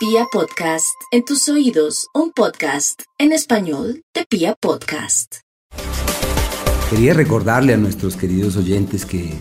Pia Podcast, en tus oídos, un podcast en español de Pia Podcast. Quería recordarle a nuestros queridos oyentes que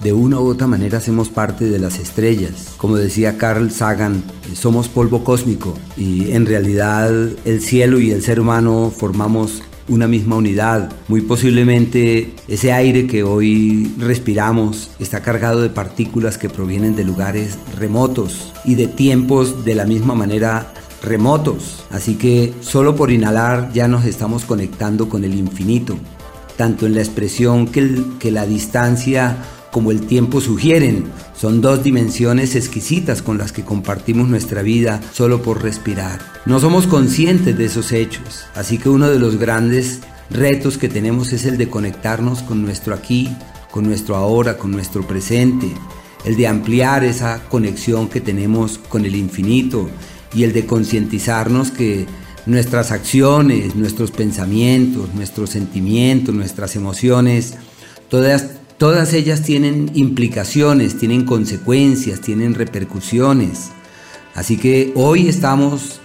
de una u otra manera hacemos parte de las estrellas. Como decía Carl Sagan, somos polvo cósmico y en realidad el cielo y el ser humano formamos una misma unidad. Muy posiblemente ese aire que hoy respiramos está cargado de partículas que provienen de lugares remotos y de tiempos de la misma manera remotos. Así que solo por inhalar ya nos estamos conectando con el infinito, tanto en la expresión que, que la distancia como el tiempo sugieren. Son dos dimensiones exquisitas con las que compartimos nuestra vida solo por respirar. No somos conscientes de esos hechos, así que uno de los grandes retos que tenemos es el de conectarnos con nuestro aquí, con nuestro ahora, con nuestro presente, el de ampliar esa conexión que tenemos con el infinito y el de concientizarnos que nuestras acciones, nuestros pensamientos, nuestros sentimientos, nuestras emociones, todas Todas ellas tienen implicaciones, tienen consecuencias, tienen repercusiones. Así que hoy estamos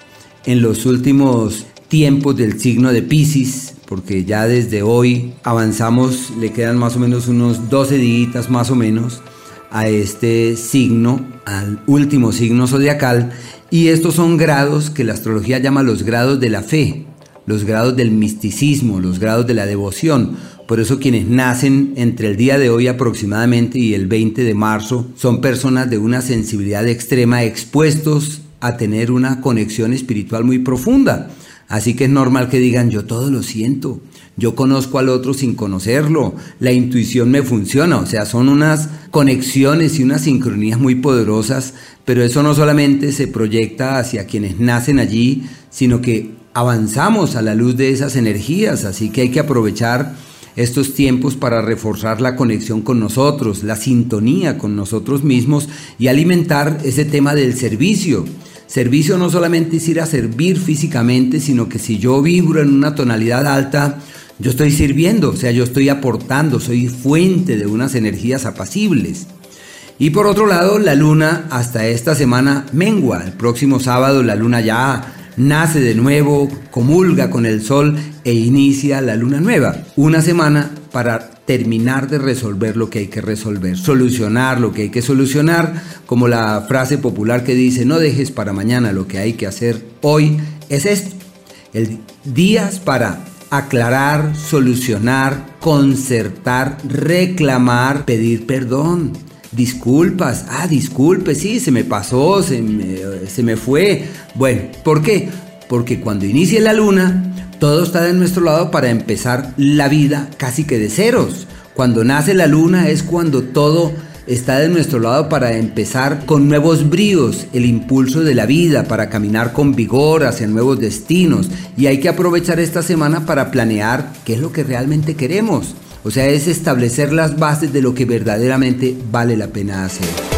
en los últimos tiempos del signo de Pisces, porque ya desde hoy avanzamos, le quedan más o menos unos 12 días más o menos a este signo, al último signo zodiacal, y estos son grados que la astrología llama los grados de la fe, los grados del misticismo, los grados de la devoción. Por eso quienes nacen entre el día de hoy aproximadamente y el 20 de marzo son personas de una sensibilidad extrema expuestos a tener una conexión espiritual muy profunda. Así que es normal que digan, yo todo lo siento, yo conozco al otro sin conocerlo, la intuición me funciona, o sea, son unas conexiones y unas sincronías muy poderosas, pero eso no solamente se proyecta hacia quienes nacen allí, sino que avanzamos a la luz de esas energías, así que hay que aprovechar estos tiempos para reforzar la conexión con nosotros, la sintonía con nosotros mismos y alimentar ese tema del servicio. Servicio no solamente es ir a servir físicamente, sino que si yo vibro en una tonalidad alta, yo estoy sirviendo, o sea, yo estoy aportando, soy fuente de unas energías apacibles. Y por otro lado, la luna hasta esta semana mengua. El próximo sábado la luna ya nace de nuevo, comulga con el sol e inicia la luna nueva. Una semana para terminar de resolver lo que hay que resolver, solucionar lo que hay que solucionar, como la frase popular que dice, no dejes para mañana lo que hay que hacer hoy, es esto, el días para aclarar, solucionar, concertar, reclamar, pedir perdón disculpas, ah, disculpe, sí, se me pasó, se me, se me fue. Bueno, ¿por qué? Porque cuando inicie la luna, todo está de nuestro lado para empezar la vida casi que de ceros. Cuando nace la luna es cuando todo está de nuestro lado para empezar con nuevos bríos, el impulso de la vida, para caminar con vigor hacia nuevos destinos. Y hay que aprovechar esta semana para planear qué es lo que realmente queremos. O sea, es establecer las bases de lo que verdaderamente vale la pena hacer.